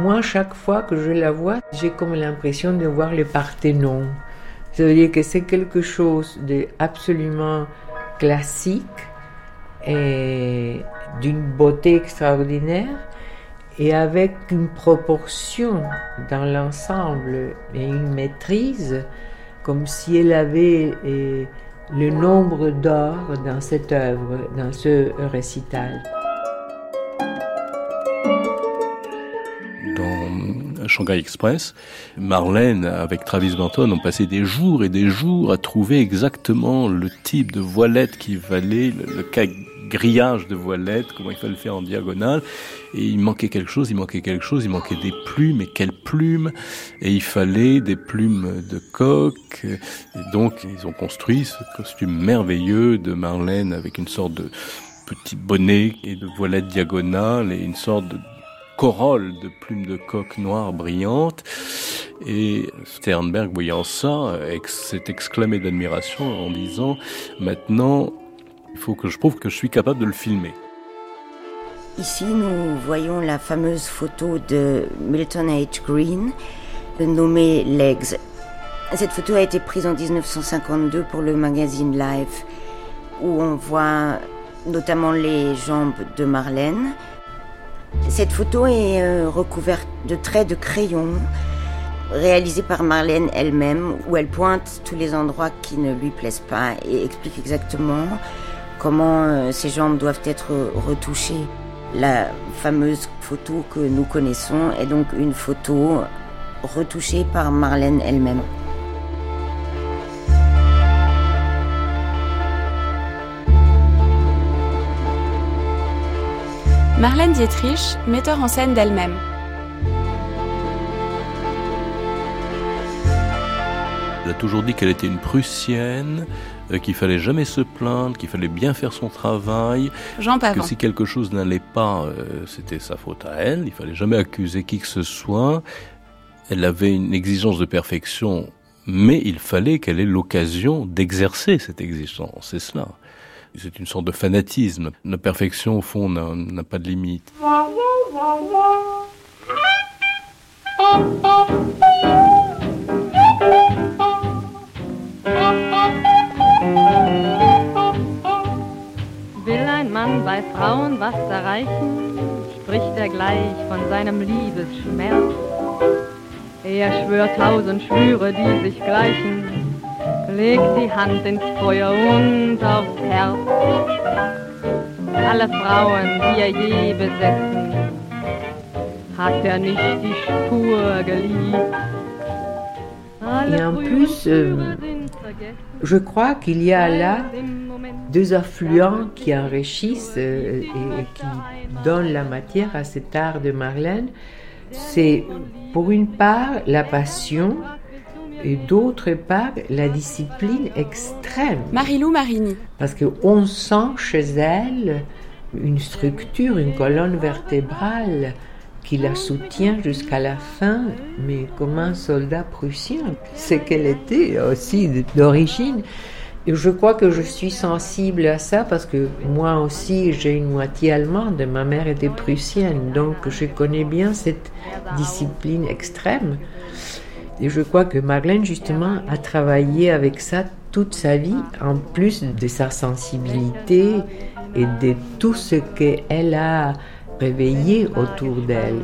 Moi, chaque fois que je la vois, j'ai comme l'impression de voir le Parthénon. Ça veut dire que c'est quelque chose d'absolument classique et d'une beauté extraordinaire et avec une proportion dans l'ensemble et une maîtrise comme si elle avait eh, le nombre d'or dans cette œuvre, dans ce récital. Shanghai Express, Marlène avec Travis Banton ont passé des jours et des jours à trouver exactement le type de voilette qui valait, le, grillage de voilette, comment il fallait le faire en diagonale. Et il manquait quelque chose, il manquait quelque chose, il manquait des plumes, et quelles plumes? Et il fallait des plumes de coq. Et donc ils ont construit ce costume merveilleux de Marlène avec une sorte de petit bonnet et de voilette diagonale et une sorte de corolle de plumes de coq noires brillantes. Et Sternberg, voyant ça, s'est exclamé d'admiration en disant Maintenant, il faut que je prouve que je suis capable de le filmer. Ici, nous voyons la fameuse photo de Milton H. Green, nommée Legs. Cette photo a été prise en 1952 pour le magazine Life, où on voit notamment les jambes de Marlène, cette photo est euh, recouverte de traits de crayon réalisés par Marlène elle-même, où elle pointe tous les endroits qui ne lui plaisent pas et explique exactement comment euh, ses jambes doivent être retouchées. La fameuse photo que nous connaissons est donc une photo retouchée par Marlène elle-même. Marlène Dietrich, metteur en scène d'elle-même. Elle a toujours dit qu'elle était une prussienne, euh, qu'il fallait jamais se plaindre, qu'il fallait bien faire son travail, Jean que si quelque chose n'allait pas, euh, c'était sa faute à elle, il fallait jamais accuser qui que ce soit. Elle avait une exigence de perfection, mais il fallait qu'elle ait l'occasion d'exercer cette exigence, c'est cela. C'est une sorte de fanatisme. La perfection, au fond, n'a pas de limite. Will ein Mann bei Frauen was erreichen, spricht er gleich von seinem Liebesschmerz. Er schwört tausend Schwüre, die sich gleichen, legt die Hand ins Feuer und aufs Herz. Alle Frauen, die er je besessen, hat er nicht die Spur geliebt. Et en plus, euh, je crois qu'il y a là deux affluents qui enrichissent euh, et, et qui donnent la matière à cet art de Marlène. C'est pour une part la passion et d'autre part la discipline extrême. Marilou Marini. Parce qu'on sent chez elle une structure, une colonne vertébrale qui la soutient jusqu'à la fin, mais comme un soldat prussien. C'est qu'elle était aussi d'origine. Et je crois que je suis sensible à ça parce que moi aussi j'ai une moitié allemande, ma mère était prussienne, donc je connais bien cette discipline extrême. Et je crois que Marlène, justement, a travaillé avec ça toute sa vie, en plus de sa sensibilité et de tout ce qu'elle a réveillé autour d'elle.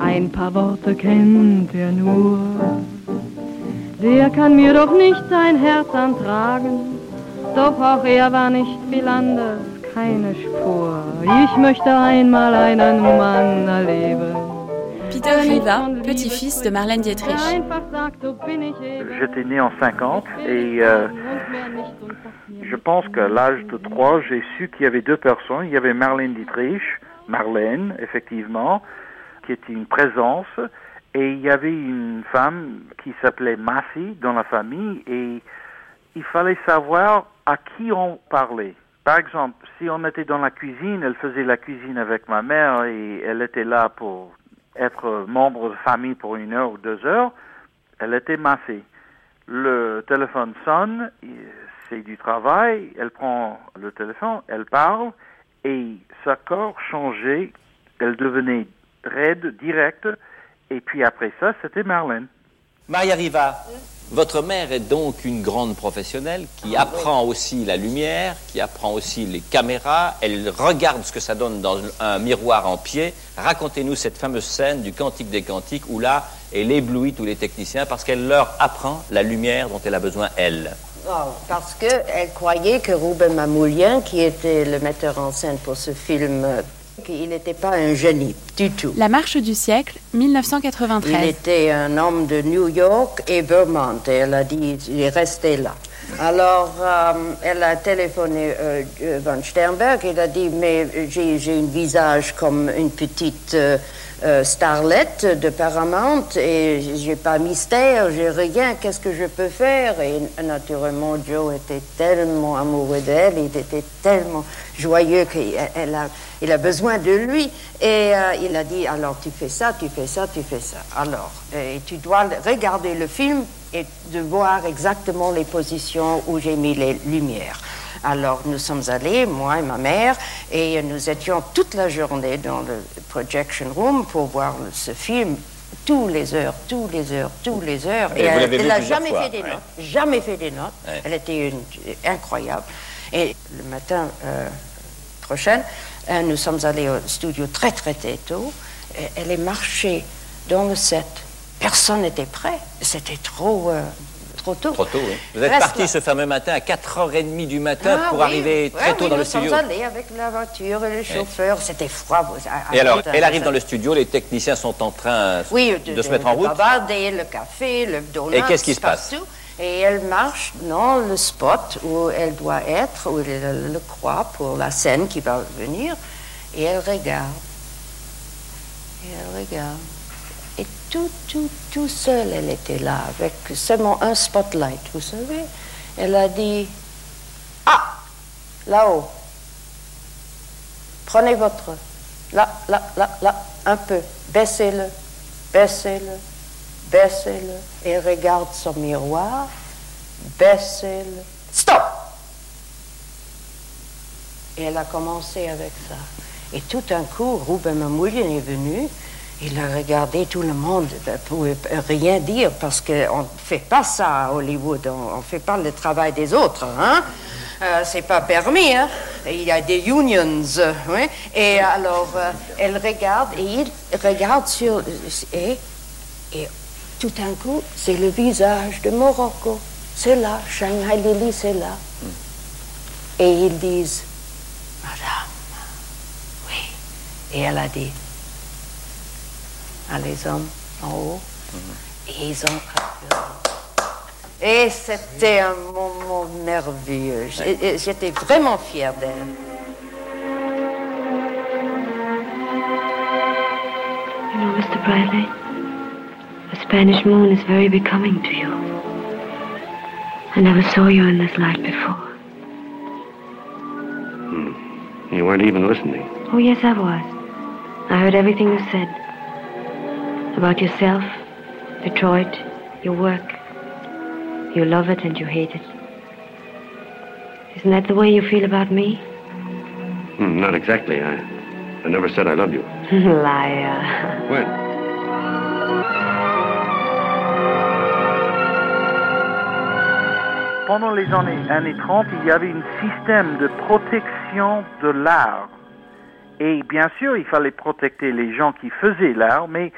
Ein paar Worte kennt er nur. Der kann mir doch nicht sein Herz antragen. Doch auch er war nicht viel anders, keine Spur. Ich möchte einmal einen Mann erleben. Peter Riva, petit-fils de Marlène Dietrich. J'étais né en 50 et euh, je pense qu'à l'âge de 3, j'ai su qu'il y avait deux personnes. Il y avait Marlène Dietrich, Marlène, effectivement, qui était une présence, et il y avait une femme qui s'appelait Massy dans la famille, et il fallait savoir à qui on parlait. Par exemple, si on était dans la cuisine, elle faisait la cuisine avec ma mère et elle était là pour être membre de famille pour une heure ou deux heures, elle était massée. Le téléphone sonne, c'est du travail, elle prend le téléphone, elle parle, et sa corps changeait elle devenait raide, directe, et puis après ça, c'était Marlène. Maria Riva, votre mère est donc une grande professionnelle qui apprend aussi la lumière, qui apprend aussi les caméras. Elle regarde ce que ça donne dans un miroir en pied. Racontez-nous cette fameuse scène du Cantique des Cantiques où là, elle éblouit tous les techniciens parce qu'elle leur apprend la lumière dont elle a besoin, elle. Oh, parce qu'elle croyait que Ruben Mamoulien, qui était le metteur en scène pour ce film, qu'il n'était pas un génie du tout. La marche du siècle, 1993. Il était un homme de New York et Vermont. Et elle a dit, il est resté là. Alors, euh, elle a téléphoné euh, Von Sternberg. Il a dit, mais j'ai j'ai un visage comme une petite euh, euh, starlette de Paramount et j'ai pas mystère, j'ai rien. Qu'est-ce que je peux faire? Et naturellement, Joe était tellement amoureux d'elle, il était tellement joyeux qu'il a, il a besoin de lui. Et euh, il a dit, alors tu fais ça, tu fais ça, tu fais ça. Alors, et tu dois regarder le film et de voir exactement les positions où j'ai mis les lumières. Alors nous sommes allés, moi et ma mère, et nous étions toute la journée dans le projection room pour voir ce film tous les heures, tous les heures, tous les heures. Et l'avez elle n'a jamais fois, fait des notes, jamais fait des notes. Elle était une- incroyable. Et le matin euh, prochain, euh, nous sommes allés au studio très très très tôt. Et elle est marchée dans le set. Personne n'était prêt. C'était trop, euh, trop tôt. Trop tôt, oui. Vous êtes parti ce fameux matin à 4h30 du matin Ah pour oui, arriver très ouais, tôt oui, dans le nous studio. allés avec la voiture et le chauffeur. C'était froid. à- Et à- alors, elle arrive dans le studio, les techniciens sont en train oui, de, se mettre en route. bavarder, le café, le donut. Et qu'est-ce qui se passe partout. Et elle marche dans le spot où elle doit être, où elle le croit pour la scène qui va venir. Et elle regarde. Et elle regarde. Tout, tout, tout seul, elle était là, avec seulement un spotlight, vous savez. Elle a dit, ah, là-haut, prenez votre, là, là, là, là, un peu, baissez-le, baissez-le, baissez-le, et regarde son miroir, baissez-le, stop! Et elle a commencé avec ça. Et tout d'un coup, Ruben Mamoulian est venu. Il a regardé tout le monde ne pouvait rien dire parce qu'on ne fait pas ça à Hollywood. On ne fait pas le travail des autres. Hein? Euh, c'est pas permis. Hein? Il y a des unions. euh, oui. Et alors, euh, elle regarde et il regarde sur. Et, et tout d'un coup, c'est le visage de Morocco. C'est là. Shanghai Lily, c'est là. Et ils disent Madame, oui. Et elle a dit à les hommes en haut. Et ils ont. Et c'était un moment merveilleux. J'ai- et J'étais vraiment fière d'elle. You know, Mr. Bradley, the Spanish moon is very becoming to you. I never saw you in this light before. Hmm. You weren't even listening. Oh, yes, I was. I heard everything you said about yourself, Detroit, your work. You love it and you hate it. Isn't that the way you feel about me? Hmm, not exactly. I, I never said I loved you. Liar. When? Pendant les années, années 30, il y avait un système de protection de l'art. Et bien sûr, il fallait protéger les gens qui faisaient l'art, mais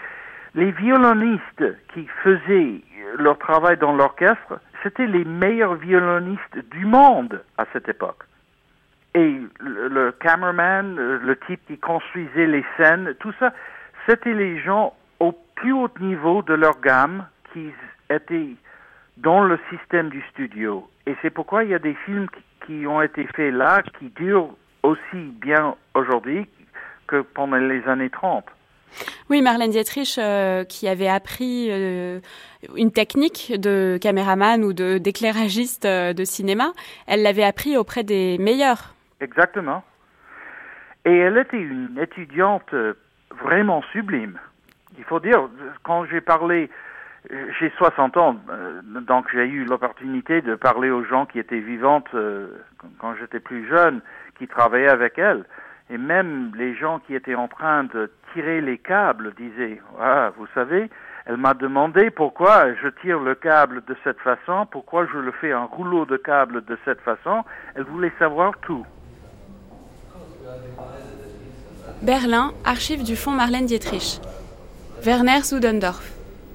les violonistes qui faisaient leur travail dans l'orchestre, c'était les meilleurs violonistes du monde à cette époque. Et le, cameraman, le, type qui construisait les scènes, tout ça, c'était les gens au plus haut niveau de leur gamme qui étaient dans le système du studio. Et c'est pourquoi il y a des films qui ont été faits là qui durent aussi bien aujourd'hui que pendant les années 30. Oui, Marlène Dietrich, euh, qui avait appris euh, une technique de caméraman ou de d'éclairagiste euh, de cinéma, elle l'avait appris auprès des meilleurs. Exactement. Et elle était une étudiante vraiment sublime. Il faut dire, quand j'ai parlé, j'ai 60 ans, donc j'ai eu l'opportunité de parler aux gens qui étaient vivantes quand j'étais plus jeune, qui travaillaient avec elle. Et même les gens qui étaient en train de tirer les câbles disaient, ah, vous savez, elle m'a demandé pourquoi je tire le câble de cette façon, pourquoi je le fais un rouleau de câble de cette façon. Elle voulait savoir tout. Berlin, archives du fonds Marlène Dietrich. Werner Sudendorf.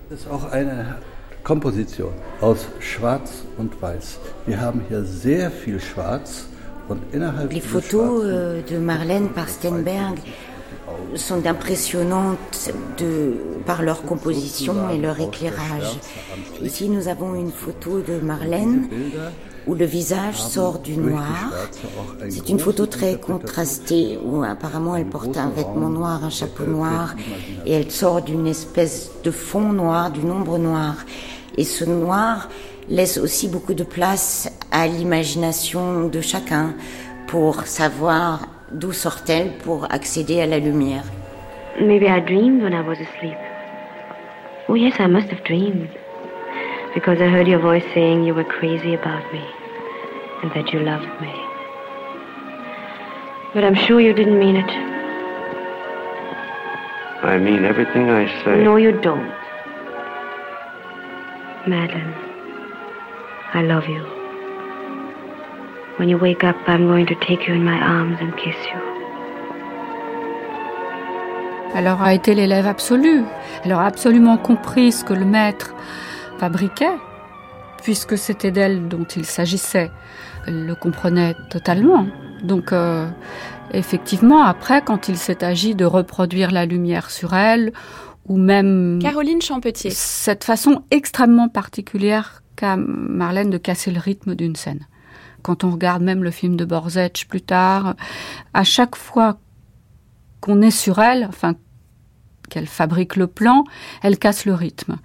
Das ist auch eine Komposition aus Schwarz und Weiß. Wir haben hier sehr viel Schwarz Les photos euh, de Marlène par Stenberg sont impressionnantes par leur composition et leur éclairage. Ici, nous avons une photo de Marlène où le visage sort du noir. C'est une photo très contrastée où apparemment elle porte un vêtement noir, un chapeau noir et elle sort d'une espèce de fond noir, d'une ombre noire. Et ce noir laisse aussi beaucoup de place à l'imagination de chacun pour savoir d'où sort-elle pour accéder à la lumière. Maybe I dreamed when I was asleep. Oh, yes, I must have dreamed. Because I heard your voice saying you were crazy about me and that you loved me. But I'm sure you didn't mean it. I mean everything I say. No, you don't. Madeline, I love you. When you wake up, I'm going to take you in my arms and kiss you. Elle aura été l'élève absolue. Elle aura absolument compris ce que le maître fabriquait, puisque c'était d'elle dont il s'agissait. Elle le comprenait totalement. Donc, euh, effectivement, après, quand il s'est agi de reproduire la lumière sur elle, ou même... Caroline Champetier. Cette façon extrêmement particulière qu'a Marlène de casser le rythme d'une scène. Quand on regarde même le film de Borzec plus tard, à chaque fois qu'on est sur elle, enfin qu'elle fabrique le plan, elle casse le rythme.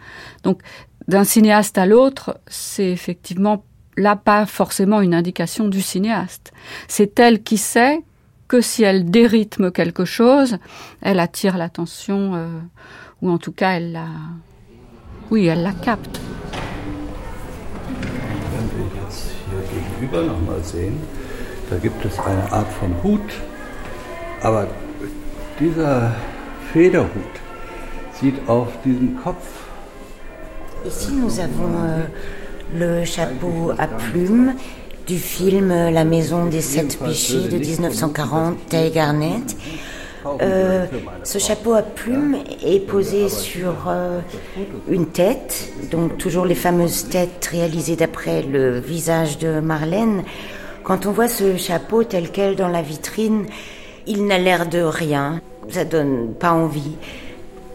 Donc d'un cinéaste à l'autre, c'est effectivement là pas forcément une indication du cinéaste. C'est elle qui sait que si elle dérythme quelque chose, elle attire l'attention, euh, ou en tout cas elle la, oui, elle la capte. Gegenüber nochmal sehen, da gibt es eine Art von Hut, aber dieser Federhut sieht auf diesem Kopf. Ici, nous avons euh, le chapeau à plumes du film La Maison des Sept Péchés de 1940, Tay Garnett. Euh, ce chapeau à plumes est posé sur euh, une tête, donc toujours les fameuses têtes réalisées d'après le visage de Marlène. Quand on voit ce chapeau tel quel dans la vitrine, il n'a l'air de rien, ça donne pas envie.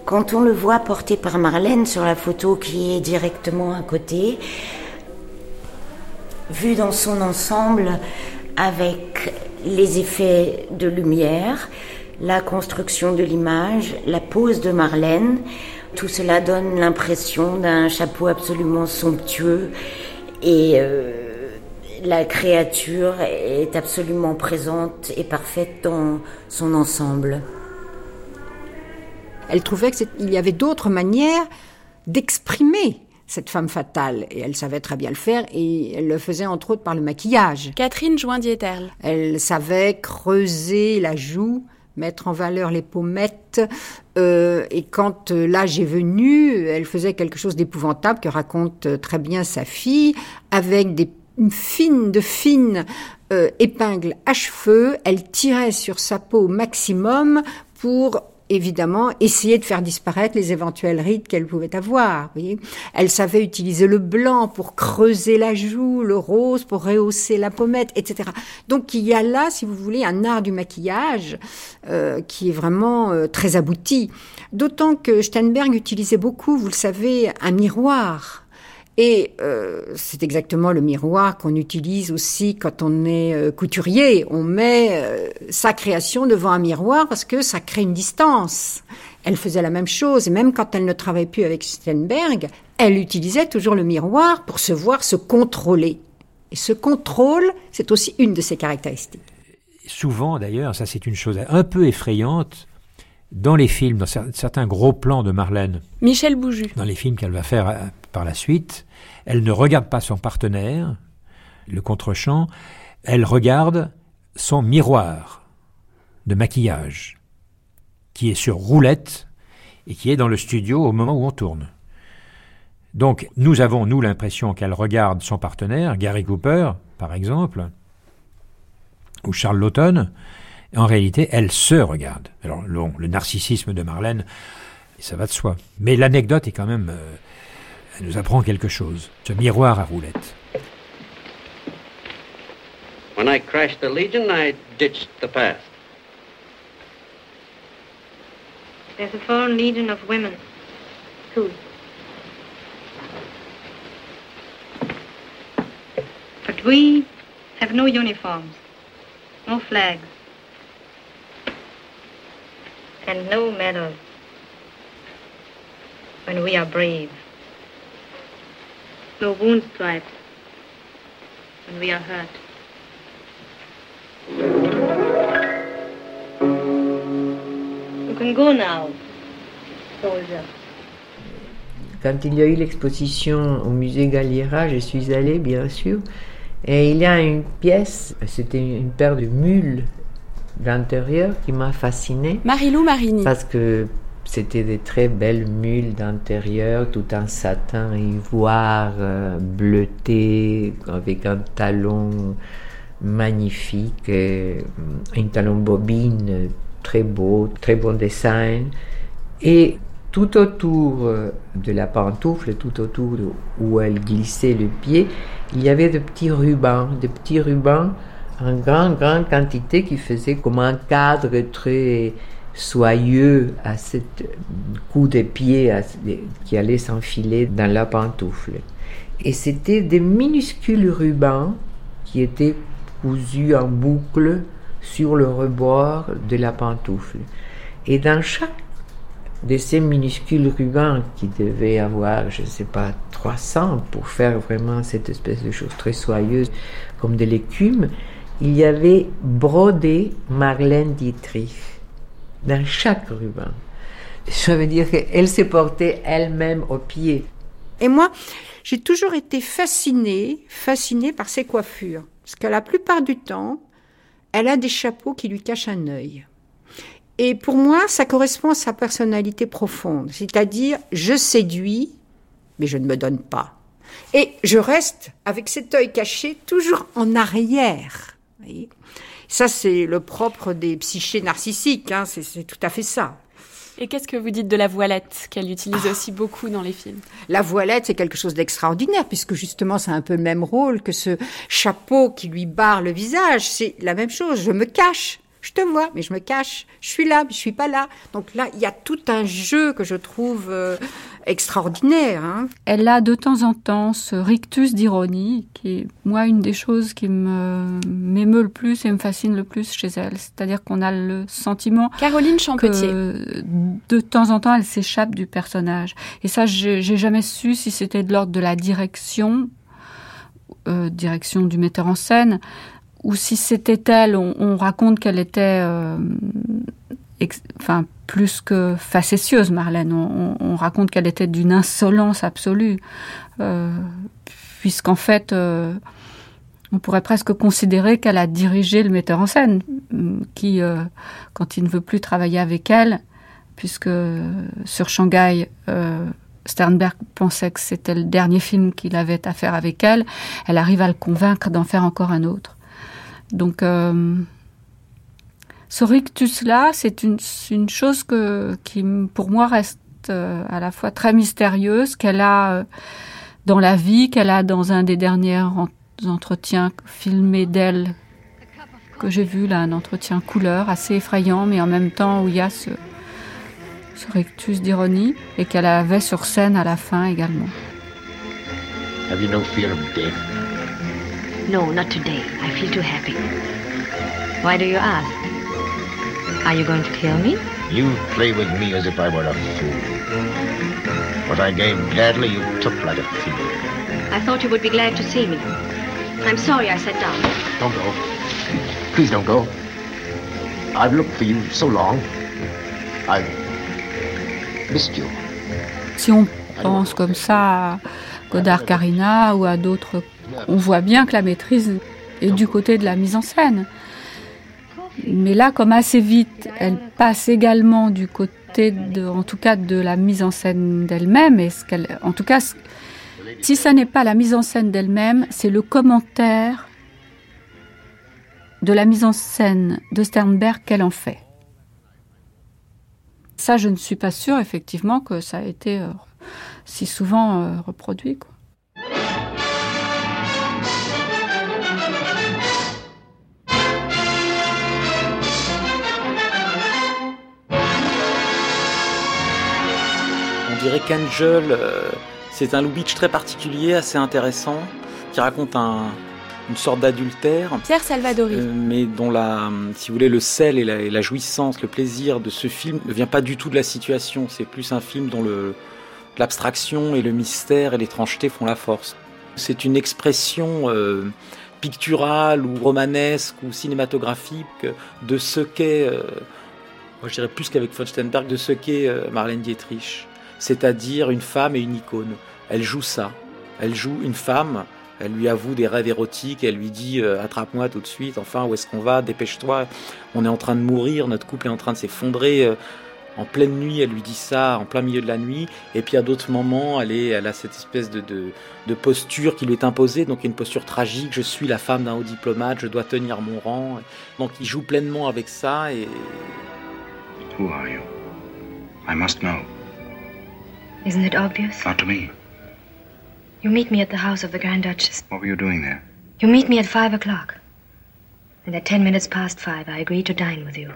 Quand on le voit porté par Marlène sur la photo qui est directement à côté, vu dans son ensemble avec les effets de lumière, la construction de l'image, la pose de Marlène, tout cela donne l'impression d'un chapeau absolument somptueux et euh, la créature est absolument présente et parfaite dans son ensemble. Elle trouvait qu'il y avait d'autres manières d'exprimer cette femme fatale. Et elle savait très bien le faire et elle le faisait entre autres par le maquillage. Catherine Joindieterle. Elle savait creuser la joue, mettre en valeur les pommettes. Euh, et quand euh, l'âge est venu, elle faisait quelque chose d'épouvantable que raconte euh, très bien sa fille, avec des fines, de fines euh, épingles à cheveux. Elle tirait sur sa peau au maximum pour évidemment essayer de faire disparaître les éventuelles rides qu'elle pouvait avoir. Elle savait utiliser le blanc pour creuser la joue, le rose pour rehausser la pommette, etc. Donc il y a là, si vous voulez, un art du maquillage euh, qui est vraiment euh, très abouti. D'autant que Steinberg utilisait beaucoup, vous le savez, un miroir. Et euh, c'est exactement le miroir qu'on utilise aussi quand on est euh, couturier. On met euh, sa création devant un miroir parce que ça crée une distance. Elle faisait la même chose, et même quand elle ne travaillait plus avec Steinberg, elle utilisait toujours le miroir pour se voir, se contrôler. Et ce contrôle, c'est aussi une de ses caractéristiques. Souvent, d'ailleurs, ça c'est une chose un peu effrayante, dans les films, dans certains gros plans de Marlène. Michel Bouju. Dans les films qu'elle va faire par la suite, elle ne regarde pas son partenaire, le contre-champ, elle regarde son miroir. de maquillage qui est sur roulette et qui est dans le studio au moment où on tourne. Donc nous avons, nous, l'impression qu'elle regarde son partenaire, Gary Cooper, par exemple, ou Charles Lawton. En réalité, elle se regarde. Alors le narcissisme de Marlène, ça va de soi. Mais l'anecdote est quand même... Euh, elle nous apprend quelque chose. Ce miroir à roulette. When I crashed the Legion, I ditched the past. There's a foreign legion of women. Who? But we have no uniforms, no flags, and no medals when we are brave. No wound stripes when we are hurt. You can go now, soldier. Quand il y a eu l'exposition au musée Galliera, je suis allée bien sûr, et il y a une pièce, c'était une paire de mules d'intérieur qui m'a fascinée. Marilou Marini. Parce que c'était des très belles mules d'intérieur, tout en satin ivoire, euh, bleuté, avec un talon magnifique, euh, un talon bobine très beau, très bon dessin. Et tout autour euh, de la pantoufle, tout autour où elle glissait le pied, il y avait de petits rubans, de petits rubans en grande, grande quantité qui faisaient comme un cadre très soyeux à cette coup de pied qui allait s'enfiler dans la pantoufle. Et c'était des minuscules rubans qui étaient cousus en boucle sur le rebord de la pantoufle. Et dans chaque de ces minuscules rubans qui devaient avoir, je ne sais pas, 300 pour faire vraiment cette espèce de chose très soyeuse comme de l'écume, il y avait brodé Marlène Dietrich dans chaque ruban. Ça veut dire qu'elle s'est portée elle-même au pied. Et moi, j'ai toujours été fascinée, fascinée par ses coiffures. Parce que la plupart du temps, elle a des chapeaux qui lui cachent un œil. Et pour moi, ça correspond à sa personnalité profonde. C'est-à-dire, je séduis, mais je ne me donne pas. Et je reste avec cet œil caché toujours en arrière. Ça, c'est le propre des psychés narcissiques, hein. c'est tout à fait ça. Et qu'est-ce que vous dites de la voilette, qu'elle utilise aussi beaucoup dans les films? La voilette, c'est quelque chose d'extraordinaire, puisque justement, c'est un peu le même rôle que ce chapeau qui lui barre le visage. C'est la même chose, je me cache je te vois, mais je me cache, je suis là, mais je suis pas là. Donc là, il y a tout un jeu que je trouve euh, extraordinaire. Hein. Elle a de temps en temps ce rictus d'ironie, qui est, moi, une des choses qui me m'émeut le plus et me fascine le plus chez elle. C'est-à-dire qu'on a le sentiment Caroline Champetier. que de temps en temps, elle s'échappe du personnage. Et ça, j'ai jamais su si c'était de l'ordre de la direction, euh, direction du metteur en scène, ou si c'était elle, on, raconte qu'elle était, euh, enfin, plus que facétieuse, Marlène. On, raconte qu'elle était d'une insolence absolue, euh, puisqu'en fait, euh, on pourrait presque considérer qu'elle a dirigé le metteur en scène, qui, quand il ne veut plus travailler avec elle, puisque sur Shanghai, Sternberg pensait que c'était le dernier film qu'il avait à faire avec elle, elle arrive à le convaincre d'en faire encore un autre. Donc, euh, ce rictus-là, c'est une, une, chose que, qui, pour moi, reste euh, à la fois très mystérieuse, qu'elle a euh, dans la vie, qu'elle a dans un des derniers entretiens filmés d'elle que j'ai vu, là, un entretien couleur assez effrayant, mais en même temps où il y a ce, ce rictus d'ironie, et qu'elle avait sur scène à la fin également. Have you no fear of death? No, not today. I feel too happy. Why do you ask? Are you going to kill me? You play with me as if I were a fool. What I gave gladly, you took like a thief. I thought you would be glad to see me. I'm sorry I sat down. Don't go. Please don't go. I've looked for you so long. I've missed you. Si on pense comme ça à Godard Carina ou à d'autres on voit bien que la maîtrise est du côté de la mise en scène. Mais là, comme assez vite, elle passe également du côté de, en tout cas, de la mise en scène d'elle-même. Et ce qu'elle, en tout cas, si ça n'est pas la mise en scène d'elle-même, c'est le commentaire de la mise en scène de Sternberg qu'elle en fait. Ça, je ne suis pas sûre, effectivement, que ça a été euh, si souvent euh, reproduit. Quoi. On dirait qu'Angel, euh, c'est un Lubitsch très particulier, assez intéressant, qui raconte un, une sorte d'adultère. Pierre Salvadori. Euh, mais dont la, si vous voulez, le sel et la, jouissance, le plaisir de ce film ne vient pas du tout de la situation. C'est plus un film dont l'abstraction et le mystère et l'étrangeté font la force. C'est une expression euh, picturale ou romanesque ou cinématographique de ce qu'est, euh, moi je dirais plus qu'avec von Sternberg, de ce qu'est Marlène Dietrich c'est-à-dire une femme et une icône. Elle joue ça. Elle joue une femme, elle lui avoue des rêves érotiques, elle lui dit euh, attrape-moi tout de suite, enfin où est-ce qu'on va, dépêche-toi, on est en train de mourir, notre couple est en train de s'effondrer. Euh, en pleine nuit, elle lui dit ça, en plein milieu de la nuit. Et puis à d'autres moments, elle, est, elle a cette espèce de, de, posture qui lui est imposée, donc une posture tragique. Je suis la femme d'un haut diplomate, je dois tenir mon rang. Donc il joue pleinement avec ça. Et... Who. Isn't it obvious? Not to me. You meet me at the house of the Grand Duchess. What were you doing there? You meet me at five o'clock. And at ten minutes past five, I agree to dine with you.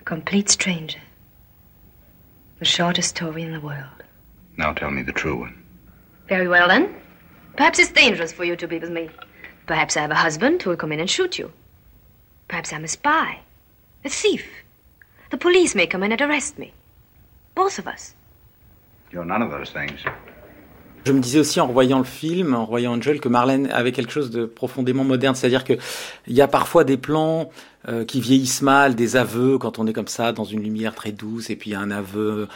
A complete stranger. The shortest story in the world. Now tell me the true one. Very well, then. Perhaps it's dangerous for you to be with me. Perhaps I have a husband who will come in and shoot you. Perhaps I'm a spy, a thief. The police may come in and arrest me. Both of us. Je me disais aussi en revoyant le film, en revoyant Angel, que Marlène avait quelque chose de profondément moderne. C'est-à-dire qu'il y a parfois des plans euh, qui vieillissent mal, des aveux quand on est comme ça dans une lumière très douce, et puis il y a un aveu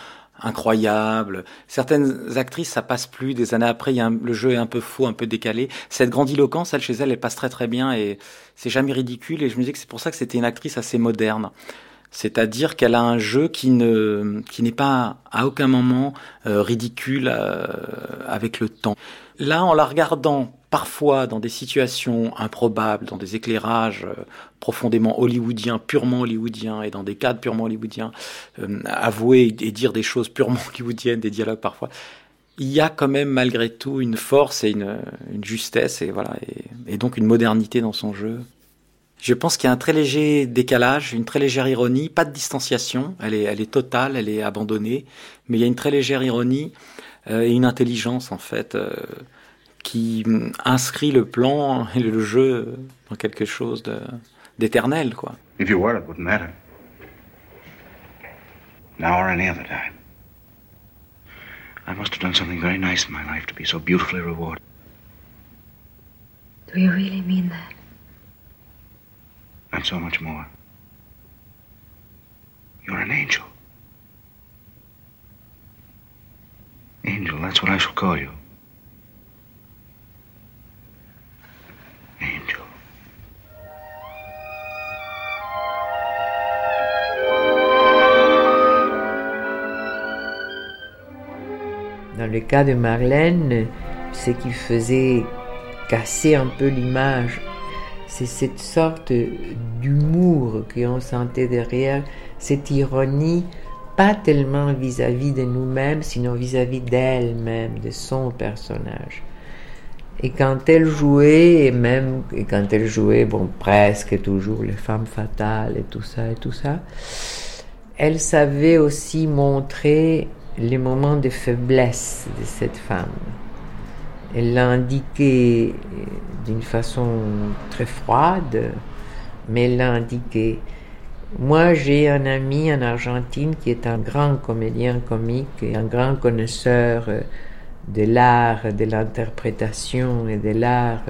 incroyable. Certaines actrices, ça passe plus. Des années après, le jeu est un peu faux, un peu décalé. Cette grandiloquence, elle chez elle, elle passe très très bien et c'est jamais ridicule. Et je me disais que c'est pour ça que c'était une actrice assez moderne. C'est-à-dire qu'elle a un jeu qui ne qui n'est pas à aucun moment euh, ridicule euh, avec le temps. Là, en la regardant parfois dans des situations improbables, dans des éclairages euh, profondément hollywoodiens, purement hollywoodiens, et dans des cadres purement hollywoodiens, avouer et dire des choses purement hollywoodiennes, des dialogues parfois, il y a quand même malgré tout une force et une, justesse et voilà et donc une modernité dans son jeu je pense qu'il y a un très léger décalage, une très légère ironie, pas de distanciation, elle est, elle est totale, elle est abandonnée, mais il y a une très légère ironie euh, et une intelligence en fait euh, qui hum, inscrit le plan et le jeu dans quelque chose d'éternel quoi. If you were, it wouldn't matter. Now or any other time. I must have done something very nice in my life to be so beautifully rewarded. Do you really mean that? And so much more. You're an angel. Angel, that's what I shall call you. Angel. Dans le cas de Marlène, ce qui faisait casser un peu l'image c'est cette sorte d'humour qu'on sentait derrière, cette ironie, pas tellement vis-à-vis de nous-mêmes, sinon vis-à-vis d'elle-même, de son personnage. Et quand elle jouait, et même quand elle jouait, bon, presque toujours les femmes fatales et tout ça et tout ça, elle savait aussi montrer les moments de faiblesse de cette femme. Elle l'a indiqué d'une façon très froide, mais elle l'a indiqué. Moi, j'ai un ami en Argentine qui est un grand comédien comique et un grand connaisseur de l'art, de l'interprétation et de l'art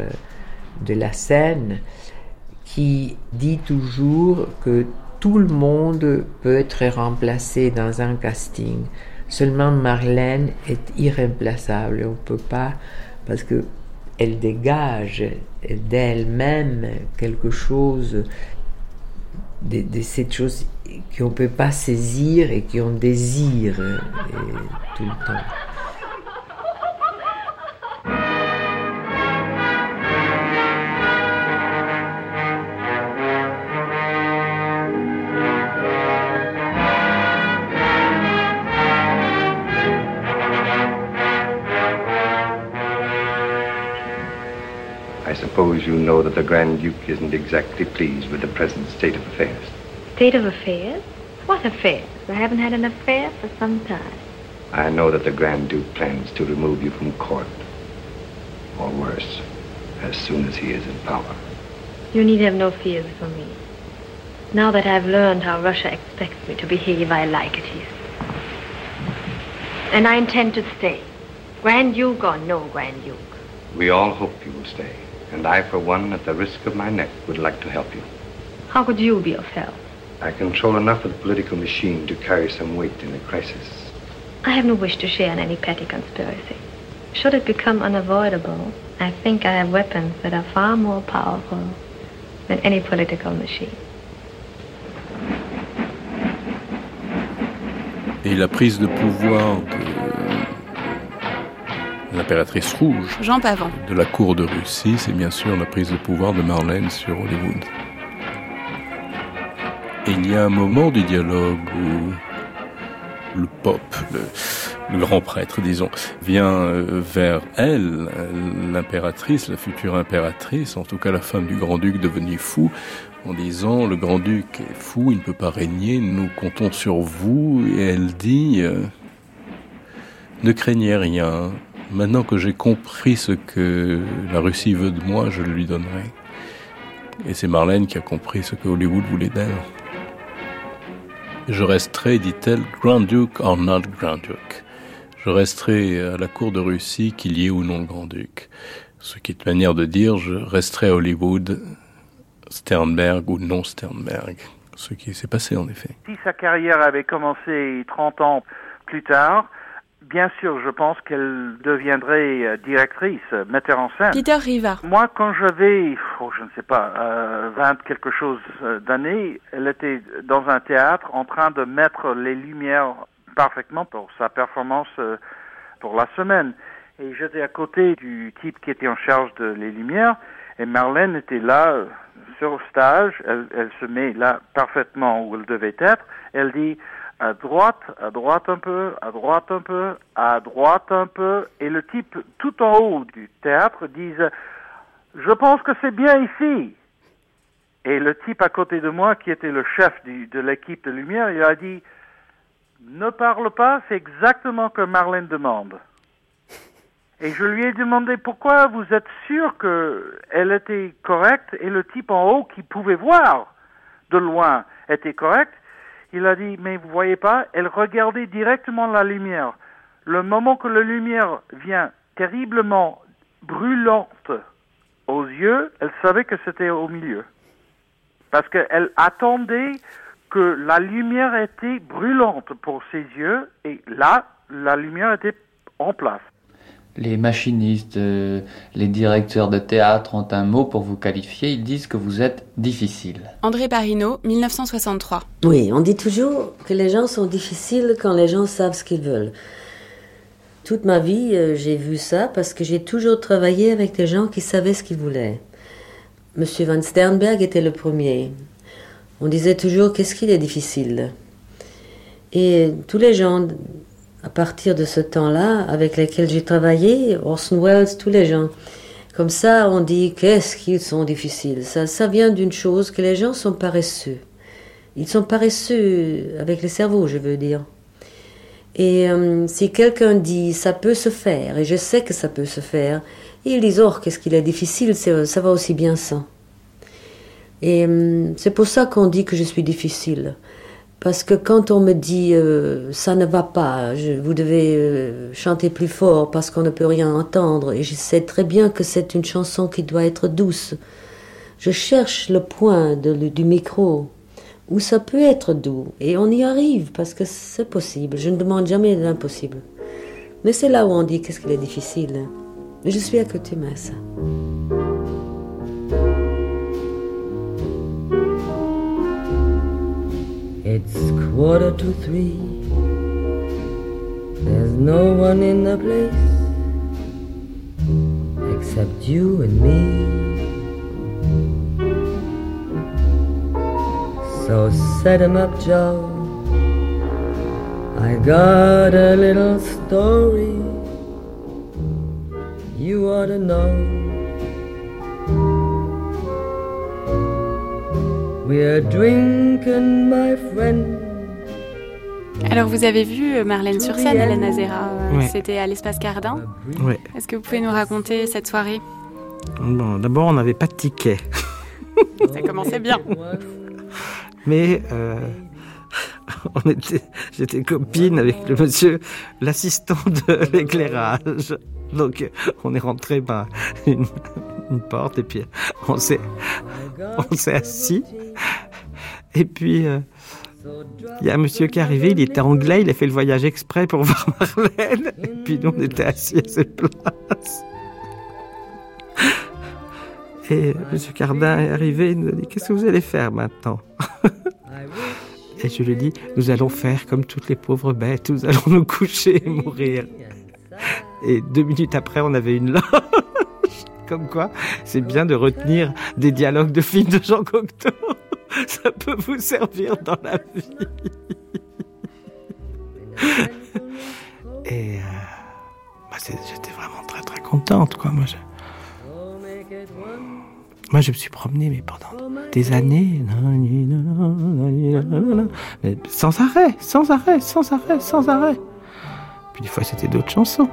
de la scène, qui dit toujours que tout le monde peut être remplacé dans un casting. Seulement Marlène est irremplaçable. On ne peut pas parce que elle dégage d'elle-même quelque chose de, cette chose qu'on ne peut pas saisir et qu'on désire euh, tout le temps. I suppose you know that the Grand Duke isn't exactly pleased with the present state of affairs. State of affairs? What affairs? I haven't had an affair for some time. I know that the Grand Duke plans to remove you from court, or worse, as soon as he is in power. You need have no fears for me. Now that I've learned how Russia expects me to behave, I like it here. And I intend to stay. Grand Duke or no Grand Duke. We all hope you will stay, and I, for one, at the risk of my neck, would like to help you. How could you be of help? I control enough of the political machine to carry some weight in a crisis. I have no wish to share in any petty conspiracy. Should it become unavoidable, I think I have weapons that are far more powerful than any political machine. Et la prise de pouvoir de l'impératrice rouge Jean Pavant. de la cour de Russie, c'est bien sûr la prise de pouvoir de Marlène sur Hollywood. Et il y a un moment du dialogue où le pop, le, le grand prêtre, disons, vient euh, vers elle, euh, l'impératrice, la future impératrice, en tout cas la femme du grand-duc devenu fou, en disant le grand-duc est fou, il ne peut pas régner, nous comptons sur vous. Et elle dit euh, ne craignez rien. Maintenant que j'ai compris ce que la Russie veut de moi, je le lui donnerai. Et c'est Marlène qui a compris ce que Hollywood voulait d'elle. Je resterai, dit-elle, Grand Duke or not Grand Duke. Je resterai à la cour de Russie, qu'il y ait ou non le Grand Duc. Ce qui est une manière de dire, je resterai à Hollywood, Sternberg ou non Sternberg. Ce qui s'est passé en effet. Si sa carrière avait commencé 30 ans plus tard, bien sûr, je pense qu'elle deviendrait euh, directrice, euh, metteur en scène. Peter Riva. Moi, quand j'avais, oh, je ne sais pas, euh, 20 quelque chose euh, d'années, elle était dans un théâtre en train de mettre les lumières parfaitement pour sa performance pour la semaine. Et j'étais à côté du type qui était en charge de les lumières, et Marlène était là sur le stage, elle, elle se met là parfaitement où elle devait être, elle dit à droite, à droite un peu, à droite un peu, à droite un peu, et le type tout en haut du théâtre disent je pense que c'est bien ici. Et le type à côté de moi, qui était le chef de l'équipe de lumière, il a dit ne parle pas, c'est exactement ce que Marlène demande. Et je lui ai demandé pourquoi vous êtes sûr qu'elle était correcte et le type en haut qui pouvait voir de loin était correct? Il a dit, mais vous voyez pas, elle regardait directement la lumière. Le moment que la lumière vient terriblement brûlante aux yeux, elle savait que c'était au milieu. Parce qu'elle attendait que la lumière était brûlante pour ses yeux, et là, la lumière était en place. Les machinistes, euh, les directeurs de théâtre ont un mot pour vous qualifier, ils disent que vous êtes difficile. André Parino, 1963. Oui, on dit toujours que les gens sont difficiles quand les gens savent ce qu'ils veulent. Toute ma vie, euh, j'ai vu ça parce que j'ai toujours travaillé avec des gens qui savaient ce qu'ils voulaient. Monsieur Van Sternberg était le premier. On disait toujours qu'est-ce qu'il est difficile? Et tous les gens, à partir de ce temps-là, avec lesquels j'ai travaillé, Orson Welles, tous les gens, comme ça, on dit qu'est-ce qu'ils sont difficiles. Ça, ça vient d'une chose que les gens sont paresseux. Ils sont paresseux avec le cerveau, je veux dire. Et euh, si quelqu'un dit ça peut se faire, et je sais que ça peut se faire, ils disent oh qu'est-ce qu'il est difficile, ça va aussi bien ça. Et euh, c'est pour ça qu'on dit que je suis difficile. Parce que quand on me dit euh, ça ne va pas, je- vous devez euh, chanter plus fort parce qu'on ne peut rien entendre, et je sais très bien que c'est une chanson qui doit être douce. Je cherche le point de- du micro où ça peut être doux, et on y arrive parce que c'est possible. Je ne demande jamais l'impossible. Mais c'est là où on dit qu'est-ce qu'il est difficile? Mais je suis à ça. Quarter to three. There's no one in the place except you and me. So set him up, Joe. I got a little story you ought to know. We're drinking, my friend. Alors vous avez vu euh, Marlène sur scène, Hélène Azera, euh, Ouais. c'était à l'espace Cardin. Ouais. Est-ce que vous pouvez nous raconter cette soirée Bon, d'abord, on n'avait pas de ticket. Ça commençait bien. Mais euh, on était, j'étais copine avec le monsieur, l'assistant de l'éclairage. Donc on est rentré par une, une porte et puis on s'est, on s'est assis. Et puis euh, il y a un monsieur qui est arrivé, il était anglais, il a fait le voyage exprès pour voir Marlène. Et puis nous on était assis à ses places. Et M. Cardin est arrivé, il nous a dit Qu'est-ce que vous allez faire maintenant? Et je lui ai dit Nous allons faire comme toutes les pauvres bêtes, nous allons nous coucher et mourir. Et deux minutes après, on avait une loge. Comme quoi, c'est bien de retenir des dialogues de films de Jean Cocteau. Ça peut vous servir dans la vie. Et euh, bah, j'étais vraiment très très contente, quoi. Moi, je, moi, je me suis promené, mais pendant des années, sans arrêt, sans arrêt, sans arrêt, sans arrêt. Des fois, c'était d'autres chansons.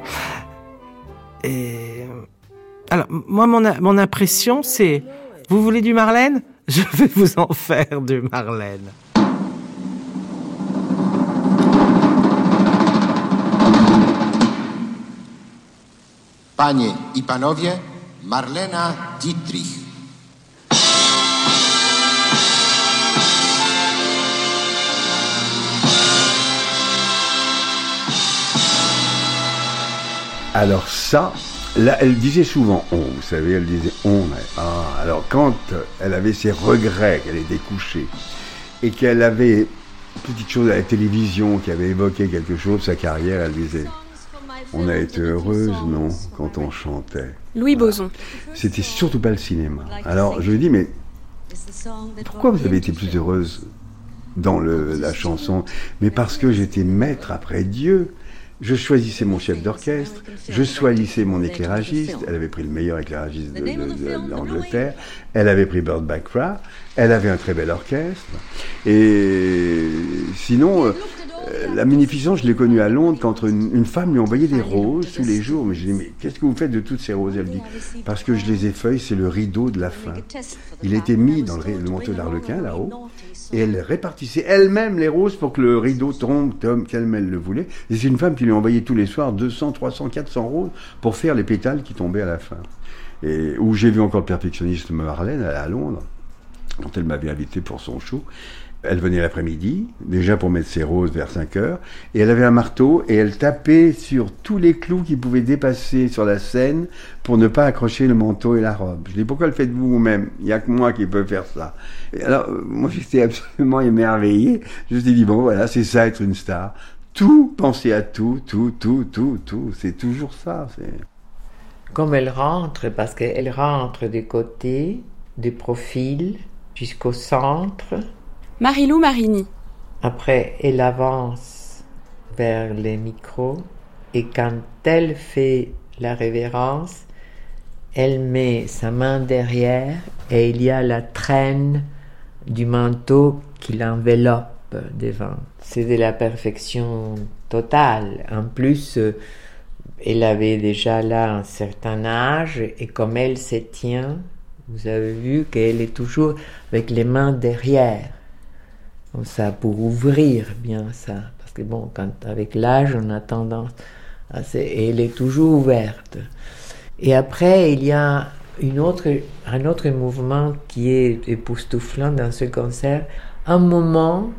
Et alors, moi, mon, mon impression, c'est, vous voulez du Marlène? Je vais vous en faire du Marlène. Panie i panowie, Marlena Dietrich. Alors ça, là, elle disait souvent on, vous savez, elle disait on. ah, alors quand elle avait ses regrets, qu'elle était couchée, et qu'elle avait une petite chose à la télévision qui avait évoqué quelque chose de sa carrière, elle disait on a été heureuse, non, quand on chantait. Louis Boson. C'était surtout pas le cinéma. Alors je lui dis mais pourquoi vous avez été plus heureuse dans le- la chanson? Mais parce que j'étais maître après Dieu. Je choisissais mon chef d'orchestre, je choisissais mon éclairagiste. Elle avait pris le meilleur éclairagiste de, d'Angleterre. Elle avait pris Burt Bacharach. Elle avait un très bel orchestre. Et sinon, euh, la munificence, je l'ai connue à Londres quand une, femme lui envoyait des roses tous les jours. Mais je dis, mais qu'est-ce que vous faites de toutes ces roses? Elle dit, parce que je les effeuille, c'est le rideau de la fin. Il était mis dans le manteau d'Arlequin, là-haut, et elle répartissait elle-même les roses pour que le rideau tombe comme elle le voulait. Et c'est une femme qui lui envoyait tous les soirs 200, 300, 400 roses pour faire les pétales qui tombaient à la fin. Et où j'ai vu encore le perfectionniste Marlène à Londres, quand elle m'avait invité pour son show. Elle venait l'après-midi, déjà pour mettre ses roses vers 5 heures, et elle avait un marteau et elle tapait sur tous les clous qui pouvaient dépasser sur la scène pour ne pas accrocher le manteau et la robe. Je dis pourquoi le faites-vous vous-même? Il n'y a que moi qui peux faire ça. Alors, euh, moi j'étais absolument émerveillé. Je me suis dit bon voilà, c'est ça être une star. Tout, penser à tout, tout, tout, tout, tout. C'est toujours ça. Comme elle rentre, parce qu'elle rentre des côtés, des profils, jusqu'au centre. Marilou Marini. Après, elle avance vers les micros et quand elle fait la révérence, elle met sa main derrière et il y a la traîne du manteau qui l'enveloppe devant. C'est de la perfection totale. En plus, euh, elle avait déjà là un certain âge et comme elle se tient, vous avez vu qu'elle est toujours avec les mains derrière. Comme ça, pour ouvrir bien ça. Parce que bon, quand avec l'âge, on a tendance à... elle est toujours ouverte. Et après, il y a une autre, un autre mouvement qui est époustouflant dans ce concert. Un moment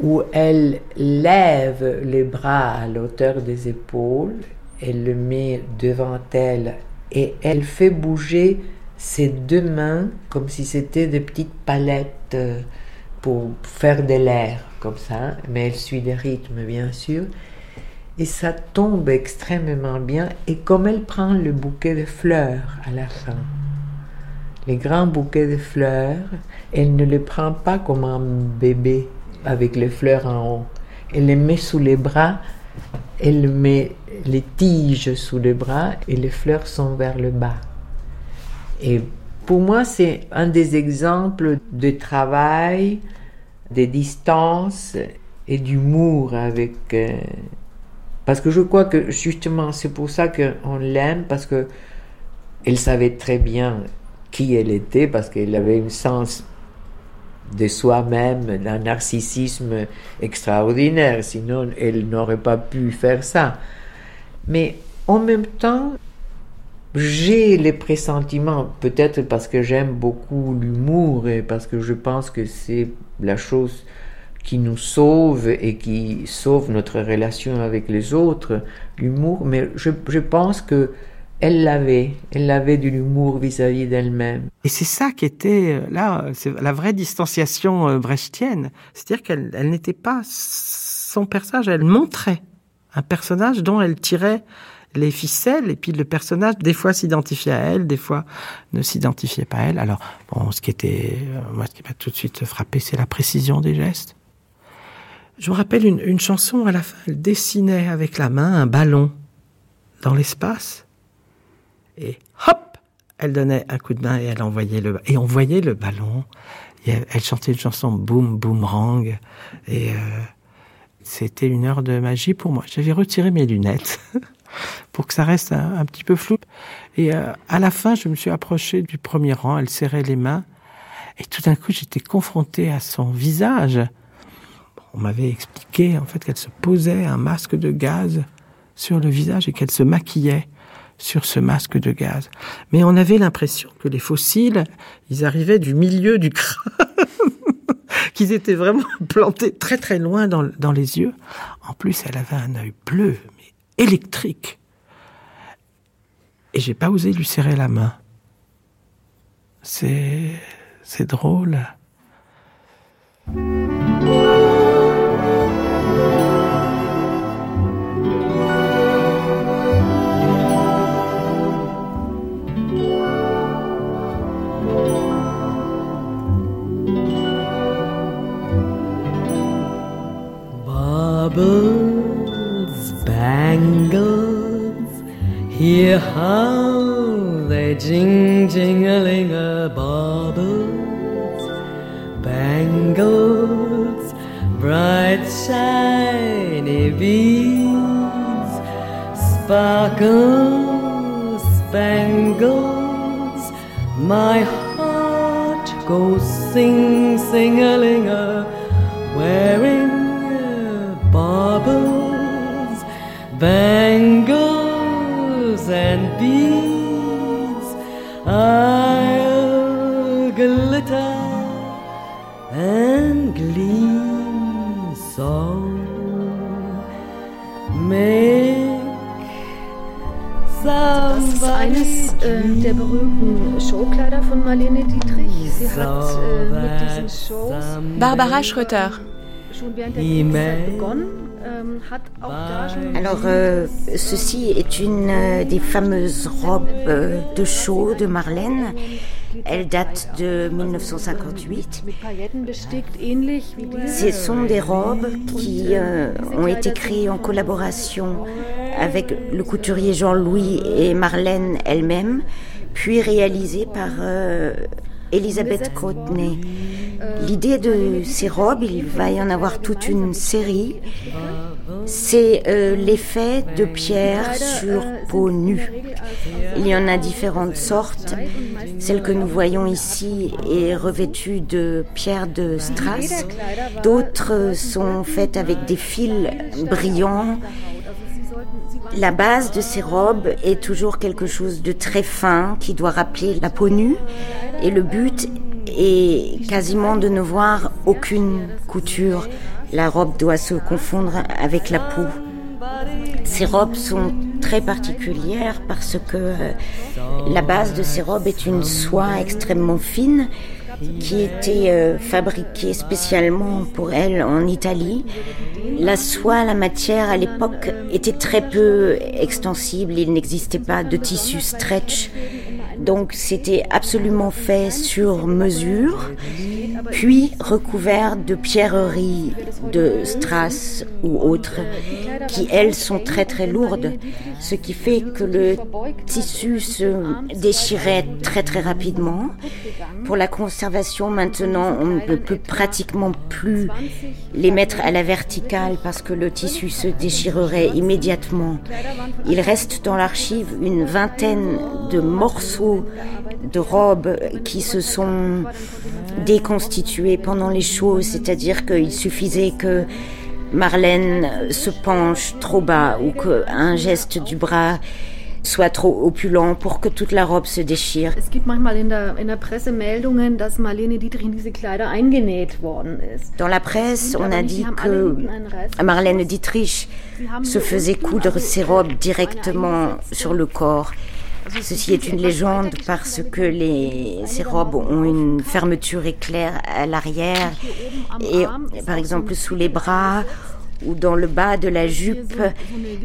où elle lève les bras à l'auteur des épaules, elle le met devant elle et elle fait bouger ses deux mains comme si c'était des petites palettes pour faire de l'air comme ça, mais elle suit des rythmes bien sûr. Et ça tombe extrêmement bien. Et comme elle prend le bouquet de fleurs à la fin, les grands bouquets de fleurs, elle ne les prend pas comme un bébé avec les fleurs en haut. Elle les met sous les bras, elle met les tiges sous les bras et les fleurs sont vers le bas. Et pour moi, c'est un des exemples de travail, de distance et d'humour avec. euh, parce que je crois que justement, c'est pour ça qu'on l'aime, parce que elle savait très bien qui elle était, parce qu'elle avait un sens de soi-même, d'un narcissisme extraordinaire, sinon elle n'aurait pas pu faire ça. Mais en même temps, j'ai les pressentiments, peut-être parce que j'aime beaucoup l'humour et parce que je pense que c'est la chose qui nous sauve et qui sauve notre relation avec les autres, l'humour, mais je, pense que elle l'avait, elle l'avait de l'humour vis-à-vis d'elle-même. Et c'est ça qui était euh, là, c'est la vraie distanciation euh, brechtienne. C'est-à-dire qu'elle elle n'était pas son personnage, elle montrait un personnage dont elle tirait les ficelles, et puis le personnage, des fois s'identifiait à elle, des fois ne s'identifiait pas à elle. Alors, bon, ce qui était, euh, moi, ce qui m'a tout de suite frappé, c'est la précision des gestes. Je me rappelle une, une chanson, à la fin, elle dessinait avec la main un ballon dans l'espace, et hop, elle donnait un coup de main et elle envoyait le, et on voyait le ballon. Et elle, chantait une chanson boom, boomerang, et euh, c'était une heure de magie pour moi. J'avais retiré mes lunettes pour que ça reste un, petit peu flou. Et euh, à la fin, je me suis approché du premier rang, elle serrait les mains, et tout d'un coup, j'étais confronté à son visage. On m'avait expliqué en fait qu'elle se posait un masque de gaz sur le visage et qu'elle se maquillait sur ce masque de gaz. Mais on avait l'impression que les fossiles, ils arrivaient du milieu du crâne, qu'ils étaient vraiment plantés très très loin dans, dans les yeux. En plus, elle avait un œil bleu, électrique. Et j'ai pas osé lui serrer la main. C'est, c'est drôle. Hear how they jing jingling a bubbles, bangles, bright shiny beads, sparkle, spangles, my heart goes sing sing a ling a wearing baubles, bangles, and beads. I'll glitter and gleam so. Make Das ist eines äh, der berühmten Showkleider von Marlene Dietrich. Sie hat äh, mit diesen Shows Barbara Schröter. schon während der Kriegszeit begonnen, schon Alors, euh, ceci est une euh, des fameuses robes euh, de show de Marlène. Elle date de 1958. mit Pailletten bestickt, ähnlich wie Ce sont des robes qui euh, ont été créées en collaboration avec le couturier Jean-Louis et Marlène elle-même, puis réalisées par euh, Elisabeth Courtenay. L'idée de ces robes, il va y en avoir toute une série, c'est euh, l'effet de pierre sur peau nue. Il y en a différentes sortes. Celle que nous voyons ici est revêtue de pierre de strass. D'autres sont faites avec des fils brillants. La base de ces robes est toujours quelque chose de très fin qui doit rappeler la peau nue. Et le but est quasiment de ne voir aucune couture. La robe doit se confondre avec la peau. Ces robes sont très particulières parce que euh, la base de ces robes est une soie extrêmement fine qui était euh, fabriqué spécialement pour elle en Italie. La soie, la matière à l'époque était très peu extensible, il n'existait pas de tissu stretch. Donc c'était absolument fait sur mesure, puis recouvert de pierreries de strass ou autres, qui elles sont très très lourdes, ce qui fait que le tissu se déchirait très très rapidement. Pour la conservation maintenant, on ne peut pratiquement plus les mettre à la verticale parce que le tissu se déchirerait immédiatement. Il reste dans l'archive une vingtaine de morceaux de robes qui se sont déconstituées pendant les shows, c'est-à-dire qu'il suffisait que Marlène se penche trop bas ou qu'un geste du bras soit trop opulent pour que toute la robe se déchire. Es gibt manchmal in der, in der Presse Meldungen, dass Marlene Dietrich in diese Kleider eingenäht worden ist. Dans la presse, on a dit que Marlène Dietrich se faisait coudre ses robes directement sur le corps. Ceci est une légende parce que ces robes ont une fermeture éclair à l'arrière et par exemple sous les bras ou dans le bas de la jupe,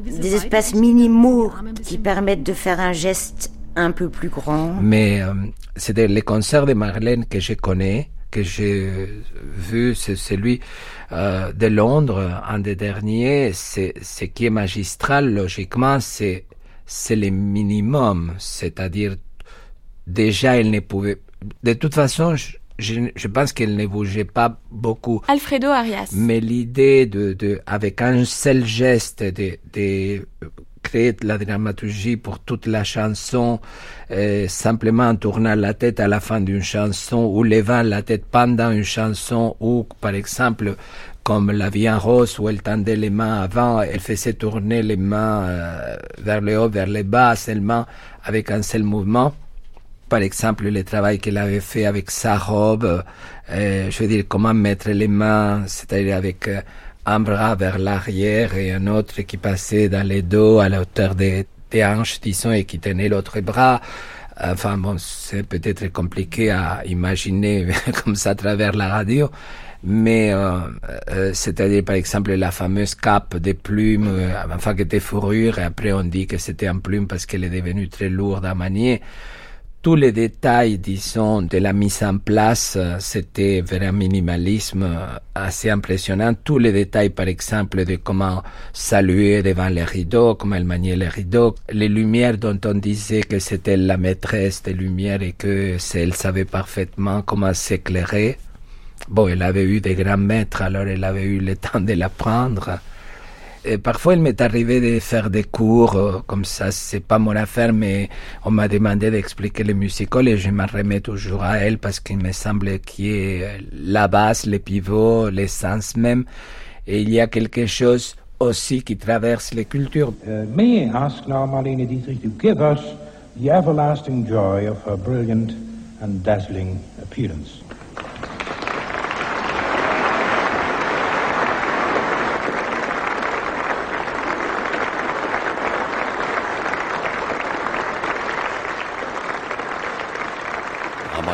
des espaces minimaux qui permettent de faire un geste un peu plus grand. Mais euh, c'est les concerts de Marlène que je connais, que j'ai vu, c'est celui euh, de Londres, un des derniers. C'est ce qui est magistral, logiquement, c'est c'est le minimum, c'est-à-dire déjà elle ne pouvait. De toute façon, je, je, pense qu'elle ne bougeait pas beaucoup. Alfredo Arias. Mais l'idée de, de, avec un seul geste, de, de créer la dramaturgie pour toute la chanson, euh, simplement en tournant la tête à la fin d'une chanson ou levant la tête pendant une chanson ou, par exemple, comme la vie en rose où elle tendait les mains avant, elle faisait tourner les mains euh, vers le haut, vers le bas seulement avec un seul mouvement. Par exemple, le travail qu'elle avait fait avec sa robe, euh, je veux dire comment mettre les mains, c'est-à-dire avec euh, un bras vers l'arrière et un autre qui passait dans les dos à la hauteur des, des hanches, disons, et qui tenait l'autre bras. Enfin bon, c'est peut-être compliqué à imaginer comme ça à travers la radio, mais euh, euh, c'est-à-dire par exemple la fameuse cape des plumes, euh, enfin qui était fourrure, et après on dit que c'était en plume parce qu'elle est devenue très lourde à manier. Tous les détails, disons, de la mise en place, euh, c'était vers un minimalisme euh, assez impressionnant. Tous les détails, par exemple, de comment saluer devant les rideaux, comment elle maniait les rideaux, les lumières dont on disait que c'était la maîtresse des lumières et que elle savait parfaitement comment s'éclairer. Bon, elle avait eu des grands maîtres, alors elle avait eu le temps de l'apprendre. Et parfois, il m'est arrivé de faire des cours, euh, comme ça, c'est pas mon affaire, mais on m'a demandé d'expliquer les musicals et je m'en remets toujours à elle parce qu'il me semble qu'il y ait la base, les pivots, l'essence même. Et il y a quelque chose aussi qui traverse les cultures. Uh, may I ask now Marlene Dietrich to give us the everlasting joy of her brilliant and dazzling appearance.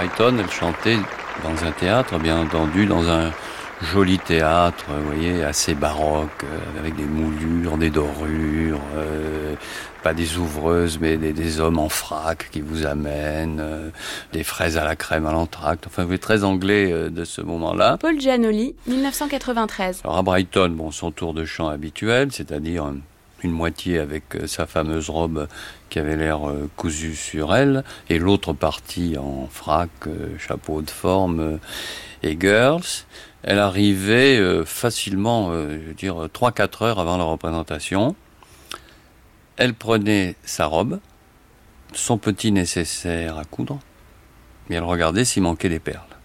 Brighton, elle chantait dans un théâtre, bien entendu, dans un joli théâtre, vous voyez, assez baroque, euh, avec des moulures, des dorures, euh, pas des ouvreuses, mais des, hommes en frac qui vous amènent, euh, des fraises à la crème à l'entracte. Enfin, vous êtes très anglais de ce moment-là. Paul Giannoli, 1993. Alors à Brighton, bon, son tour de chant habituel, c'est-à-dire une moitié avec sa fameuse robe qui avait l'air euh, cousu sur elle, et l'autre partie en frac, euh, chapeau de forme euh, et girls. Elle arrivait facilement, je veux dire, 3-4 heures avant la représentation. Elle prenait sa robe, son petit nécessaire à coudre, et elle regardait s'il manquait des perles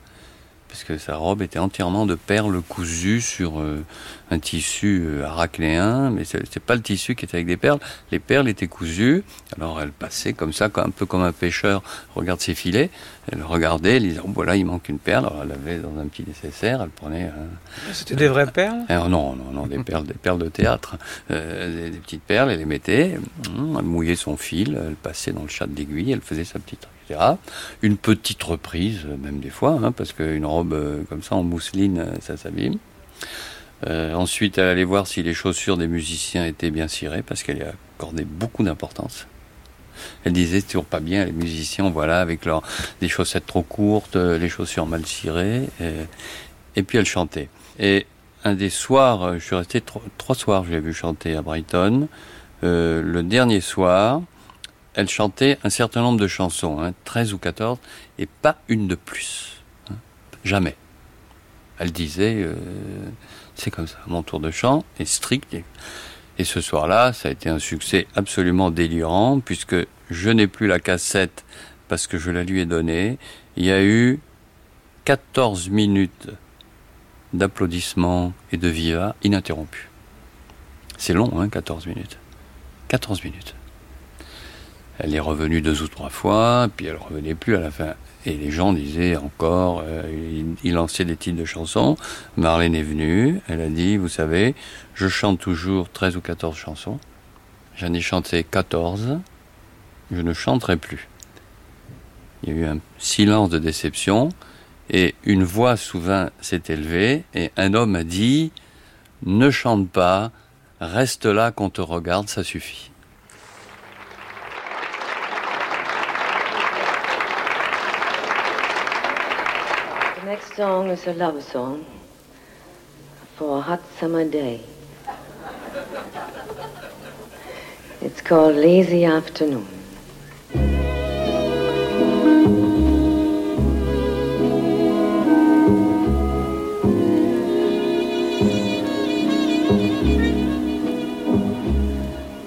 que sa robe était entièrement de perles cousues sur euh, un tissu euh, arachnéen, mais c'est pas le tissu qui était avec des perles. Les perles étaient cousues. Alors elle passait comme ça, un peu comme un pêcheur regarde ses filets. Elle regardait, elle disait oh, voilà il manque une perle. Alors elle avait dans un petit nécessaire, elle prenait. C'était des vraies perles? Non, non, non, des perles, des perles de théâtre, euh, des, petites perles. Elle les mettait, hum, elle mouillait son fil, elle passait dans le chat d'aiguille, elle faisait sa petite Une petite reprise, même des fois, hein, parce qu'une robe euh, comme ça en mousseline, euh, ça s'abîme. Euh, ensuite, elle allait voir si les chaussures des musiciens étaient bien cirées, parce qu'elle y accordait beaucoup d'importance. Elle disait toujours pas bien les musiciens, voilà, avec leurs des chaussettes trop courtes, euh, les chaussures mal cirées. Et, et puis elle chantait. Et un des soirs, euh, je suis resté tro- trois soirs, je l'ai vu chanter à Brighton. Euh, le dernier soir, elle chantait un certain nombre de chansons, hein, 13 ou 14, et pas une de plus. hein. jamais. Elle disait, euh, c'est comme ça, mon tour de chant est strict. Et, ce soir-là, ça a été un succès absolument délirant, puisque je n'ai plus la cassette parce que je la lui ai donnée. Il y a eu 14 minutes d'applaudissements et de viva ininterrompus. C'est long, hein, 14 minutes. 14 minutes. Elle est revenue deux ou trois fois, puis elle revenait plus à la fin. Et les gens disaient encore, euh, il, lançait des titres de chansons. Marlène est venue, elle a dit, vous savez, je chante toujours 13 ou 14 chansons. J'en ai chanté 14, je ne chanterai plus. Il y a eu un silence de déception, et une voix souvent s'est élevée, et un homme a dit, ne chante pas, reste là qu'on te regarde, ça suffit. Song is a love song for a hot summer day. It's called Lazy Afternoon.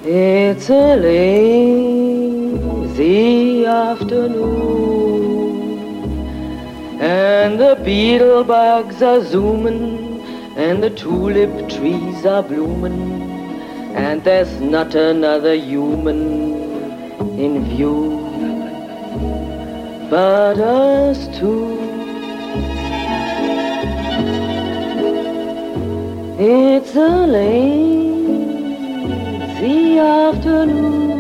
It's a lazy afternoon, and the beetle bugs are zooming, and the tulip trees are blooming, and there's not another human in view but us two. It's a lazy afternoon,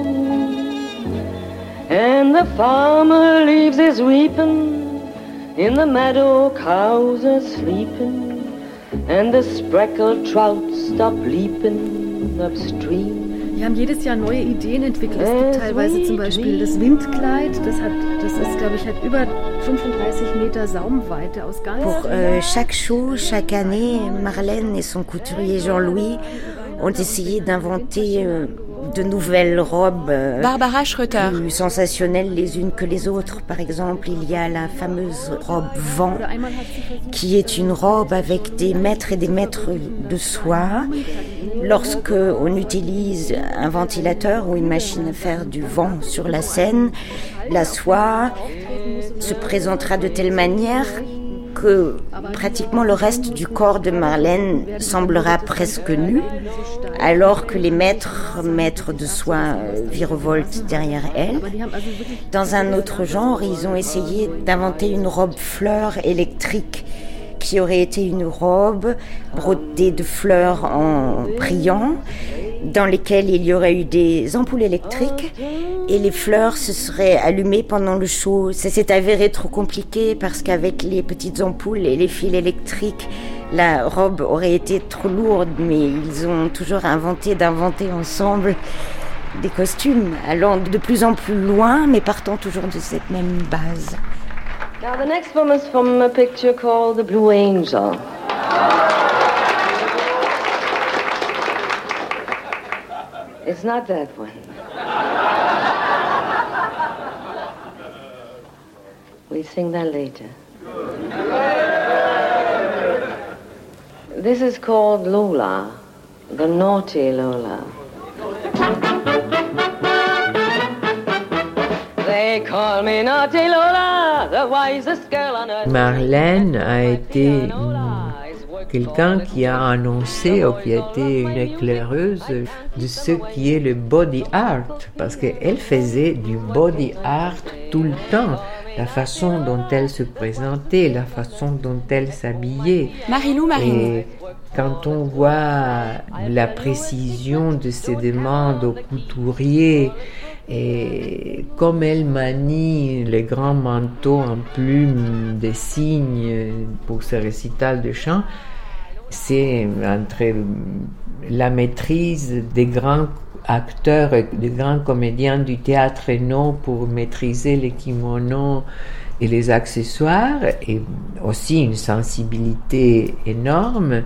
and the farmer leaves his reaping. In the meadow, cows are sleeping, and the spreckled trout stop leaping upstream. Wir haben jedes Jahr neue Ideen entwickelt. Es gibt teilweise zum Beispiel das Windkleid. Das, hat, das ist, glaube ich, hat über 35 Meter Saumweite aus ganz Pour euh, chaque show, chaque année, Marlène et son couturier Jean-Louis ont essayé d'inventer euh, de nouvelles robes euh, Barbara Schroeter. plus sensationnelles les unes que les autres. Par exemple, il y a la fameuse robe vent, qui est une robe avec des mètres et des mètres de soie. Lorsque on utilise un ventilateur ou une machine à faire du vent sur la scène, la soie se présentera de telle manière que pratiquement le reste du corps de Marlène semblera presque nu, alors que les maîtres, maîtres de soie euh, virevoltent derrière elle. Dans un autre genre, ils ont essayé d'inventer une robe fleur électrique qui aurait été une robe brodée de fleurs en brillant, dans lesquelles il y aurait eu des ampoules électriques et les fleurs se seraient allumées pendant le show. Ça s'est avéré trop compliqué parce qu'avec les petites ampoules et les fils électriques, la robe aurait été trop lourde, mais ils ont toujours inventé d'inventer ensemble des costumes allant de plus en plus loin, mais partant toujours de cette même base. Now, the next is from a picture called The Blue Angel. It's not that one. We sing that later. This is called Lola, the naughty Lola. They call me naughty Lola, the wisest girl on earth. Marlène a été quelqu'un qui a annoncé ou qui a été une éclaireuse de ce qui est le body art, parce qu'elle faisait du body art tout le temps. La façon dont elle se présentait, la façon dont elle s'habillait. Marilou Marilou. Et quand on voit la précision de ses demandes aux couturiers, Et comme elle manie les grands manteaux en plumes des cygnes pour ses récitals de chant, c'est entre la maîtrise des grands acteurs et des grands comédiens du théâtre non pour maîtriser les kimonos et les accessoires et aussi une sensibilité énorme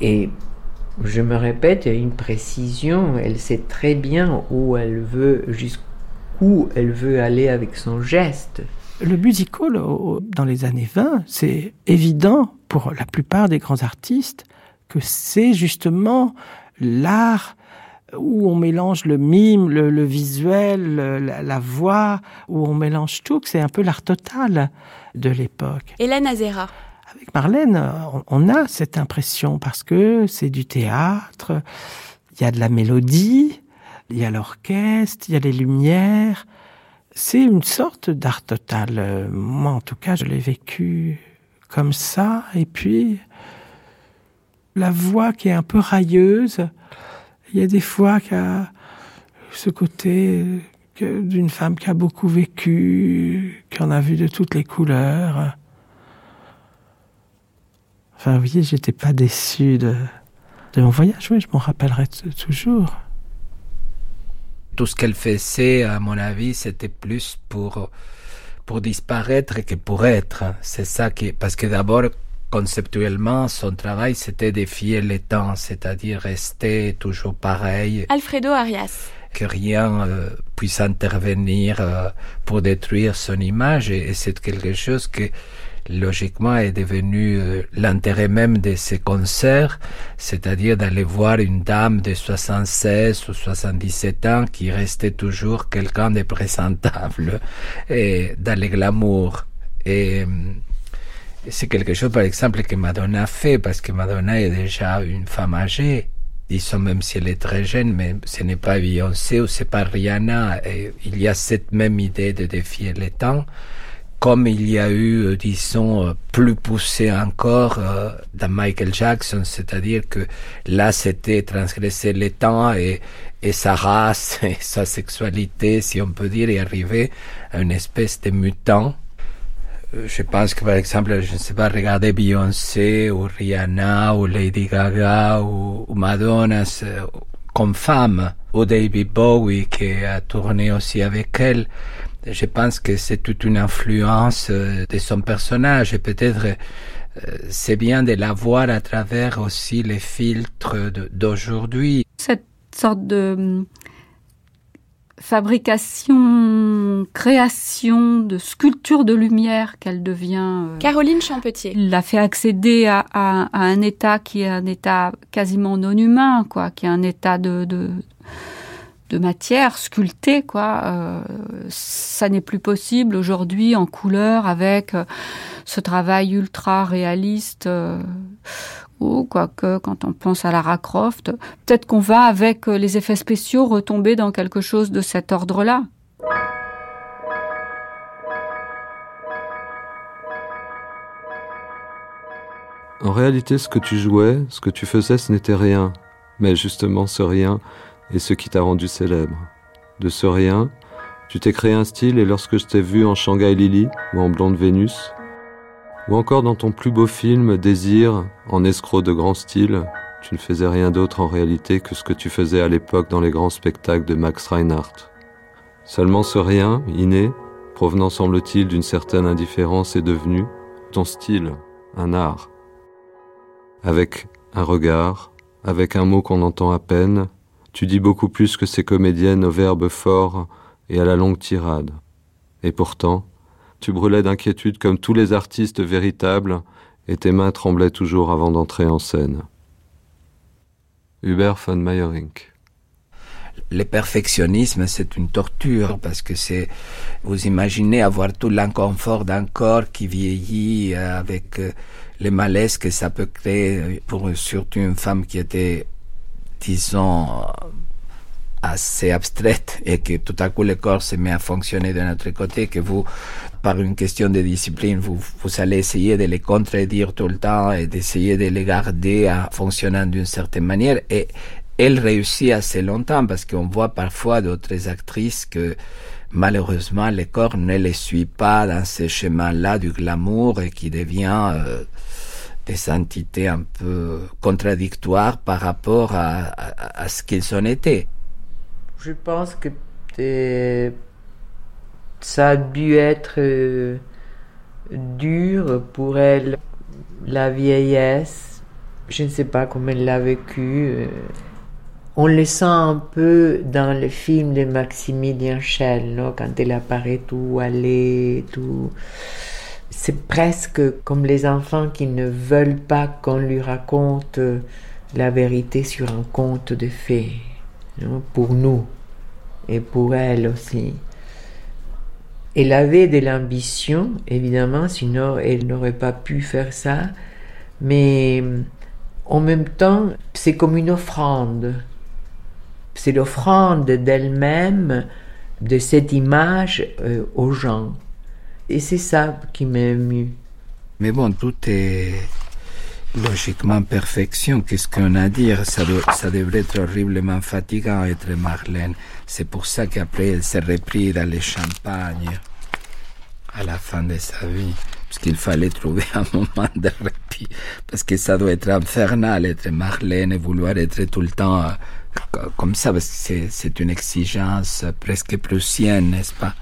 et je me répète, une précision, elle sait très bien où elle veut, jusqu'où elle veut aller avec son geste. Le musical, dans les années 20, c'est évident pour la plupart des grands artistes que c'est justement l'art où on mélange le mime, le, visuel, la, voix, où on mélange tout, c'est un peu l'art total de l'époque. Hélène Azera. Avec Marlène, on, a cette impression parce que c'est du théâtre, il y a de la mélodie, il y a l'orchestre, il y a les lumières. C'est une sorte d'art total. Moi, en tout cas, je l'ai vécu comme ça. Et puis, la voix qui est un peu railleuse, il y a des fois qu'il ce côté d'une femme qui a beaucoup vécu, qui en a vu de toutes les couleurs. Enfin, vous voyez, j'étais pas déçu de, de mon voyage, oui, je m'en rappellerai toujours. Tout ce qu'elle faisait, à mon avis, c'était plus pour, pour disparaître que pour être. C'est ça qui, parce que d'abord, conceptuellement, son travail, c'était défier le temps, c'est-à-dire rester toujours pareil. Alfredo Arias. Que rien euh, puisse intervenir euh, pour détruire son image, et, c'est quelque chose que logiquement est devenu euh, l'intérêt même de ces concerts, c'est-à-dire d'aller voir une dame de 76 ou 77 ans qui restait toujours quelqu'un de présentable et dans le glamour. Et c'est quelque chose, par exemple, que Madonna fait, parce que Madonna est déjà une femme âgée. Disons, même si elle est très jeune, mais ce n'est pas Beyoncé ou c'est pas Rihanna. Et il y a cette même idée de défier le temps, comme il y a eu, euh, disons, euh, plus poussé encore euh, dans Michael Jackson, c'est-à-dire que là, c'était transgresser le temps et, et sa race et sa sexualité, si on peut dire, et arriver à une espèce de mutant je pense que par exemple, je ne sais pas, regarder Beyoncé ou Rihanna ou Lady Gaga ou, Madonna comme femme, ou David Bowie qui a tourné aussi avec elle. Je pense que c'est toute une influence euh, de son personnage et peut-être euh, c'est bien de la voir à travers aussi les filtres d'aujourd'hui. Cette sorte de fabrication, création de sculptures de lumière qu'elle devient. Euh, Caroline Champetier. L'a fait accéder à, un état qui est un état quasiment non humain, quoi, qui est un état de, de, matière sculptée, quoi. Euh, ça n'est plus possible aujourd'hui en couleur avec euh, ce travail ultra réaliste quoique quand on pense à Lara Croft, peut-être qu'on va avec euh, les effets spéciaux retomber dans quelque chose de cet ordre-là. En réalité, ce que tu jouais, ce que tu faisais, ce n'était rien. Mais justement, ce rien est ce qui t'a rendu célèbre. De ce rien, tu t'es créé un style et lorsque je t'ai vu en Shanghai Lily ou en Blonde Vénus, ou encore dans ton plus beau film, Désir, en escroc de grand style, tu ne faisais rien d'autre en réalité que ce que tu faisais à l'époque dans les grands spectacles de Max Reinhardt. Seulement ce rien, inné, provenant semble-t-il d'une certaine indifférence, est devenu ton style, un art. Avec un regard, avec un mot qu'on entend à peine, tu dis beaucoup plus que ces comédiennes au verbe fort et à la longue tirade. Et pourtant, tu brûlais d'inquiétude comme tous les artistes véritables, et tes mains tremblaient toujours avant d'entrer en scène. Hubert von Meyerink. Le perfectionnisme, c'est une torture parce que c'est, vous imaginez avoir tout l'inconfort d'un corps qui vieillit euh, avec euh, les malaises que ça peut créer pour surtout une femme qui était, disons, assez abstraite et que tout à coup le corps se met à fonctionner de notre côté, que vous, par une question de discipline, vous, vous allez essayer de les contredire tout le temps et d'essayer de les garder à fonctionnant d'une certaine manière. Et elle réussit assez longtemps parce qu'on voit parfois d'autres actrices que malheureusement le corps ne les suit pas dans ce chemin-là du glamour et qui devient euh, des entités un peu contradictoires par rapport à, ce qu'ils ont été. Je pense que ça a dû être euh, dur pour elle, la vieillesse. Je ne sais pas comment elle l'a vécu. Euh. On le sent un peu dans le film de Maximilien Schell, quand elle apparaît tout allée, tout. C'est presque comme les enfants qui ne veulent pas qu'on lui raconte la vérité sur un conte de fées, pour nous et pour elle aussi. Elle avait de l'ambition, évidemment, sinon elle n'aurait pas pu faire ça, mais en même temps, c'est comme une offrande. C'est l'offrande d'elle-même, de cette image euh, aux gens. Et c'est ça qui m'a ému. Mais bon, tout est logiquement perfection. Qu'est-ce qu'on a à dire? Ça, ça devrait être horriblement fatigant être Marlène. C'est pour ça qu'après elle s'est reprise dans les champagnes à la fin de sa vie. Parce qu'il fallait trouver un moment de répit. Parce que ça doit être infernal être Marlène et vouloir être tout le temps euh, comme ça. Parce que c'est une exigence presque prussienne, n'est-ce pas?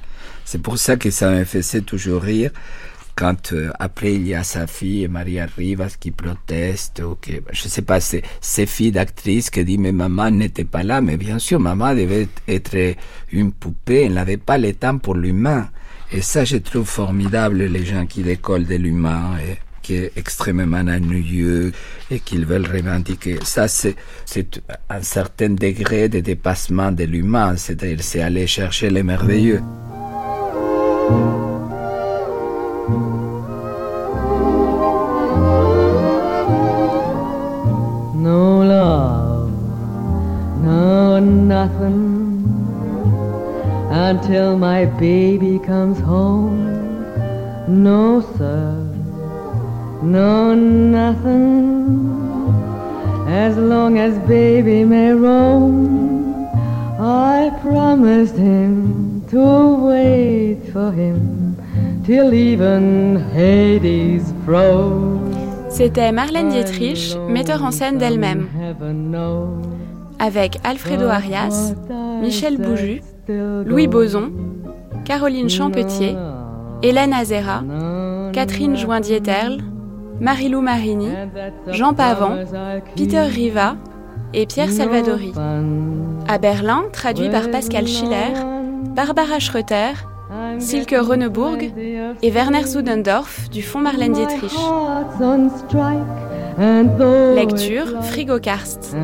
C'est pour ça que ça me faisait toujours rire quand euh, après il y a sa fille Maria Rivas qui proteste ou que je sais pas c'est ces filles d'actrices qui dit mais maman n'était pas là mais bien sûr maman devait être une poupée elle n'avait pas le temps pour l'humain et ça je trouve formidable les gens qui décollent de l'humain et qui est extrêmement ennuyeux et qu'ils veulent revendiquer. Ça, c'est, c'est un certain degré de dépassement de l'humain, c'est-à-dire c'est aller chercher les merveilleux. Nothing until my baby comes home. No, sir, no nothing as long as baby may roam. I promised him to wait for him till even Hades froze. C'était Marlène Dietrich, metteur en scène d'elle-même, avec Alfredo Arias, Michel Bouju, Louis Boson, Caroline Champetier, Hélène Azera, Catherine Joindieterle, Marilou Marini, Jean Pavant, Peter Riva et Pierre Salvadori. À Berlin, traduit par Pascal Schiller, Barbara Schröter, Silke Ronneburg et Werner Zudendorf du Fonds Marlène Dietrich. Lecture Frigo Karst.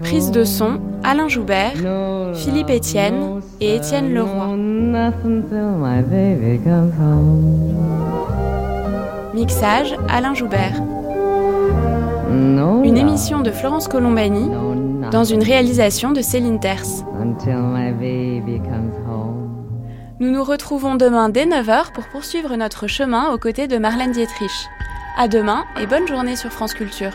Prise de son Alain Joubert, Philippe Etienne et Étienne Leroy. Mixage Alain Joubert. Une émission de Florence Colombani dans une réalisation de Céline Terce. Nous nous retrouvons demain dès 9h pour poursuivre notre chemin aux côtés de Marlène Dietrich. À demain et bonne journée sur France Culture.